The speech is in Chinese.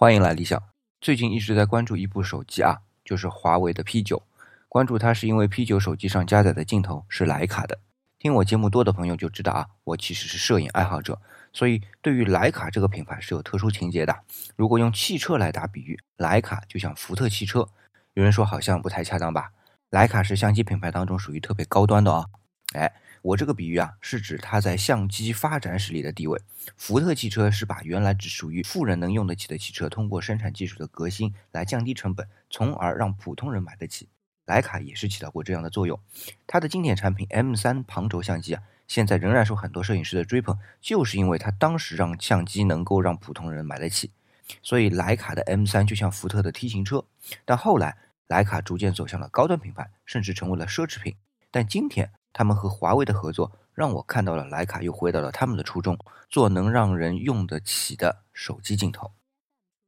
欢迎来理想。最近一直在关注一部手机啊，就是华为的 P9。关注它是因为 P9 手机上加载的镜头是徕卡的。听我节目多的朋友就知道啊，我其实是摄影爱好者，所以对于徕卡这个品牌是有特殊情节的。如果用汽车来打比喻，徕卡就像福特汽车。有人说好像不太恰当吧？徕卡是相机品牌当中属于特别高端的哦。哎。我这个比喻啊，是指它在相机发展史里的地位。福特汽车是把原来只属于富人能用得起的汽车，通过生产技术的革新来降低成本，从而让普通人买得起。徕卡也是起到过这样的作用。它的经典产品 M3 旁轴相机啊，现在仍然受很多摄影师的追捧，就是因为它当时让相机能够让普通人买得起。所以徕卡的 M3 就像福特的 T 型车。但后来徕卡逐渐走向了高端品牌，甚至成为了奢侈品。但今天。他们和华为的合作，让我看到了徕卡又回到了他们的初衷，做能让人用得起的手机镜头。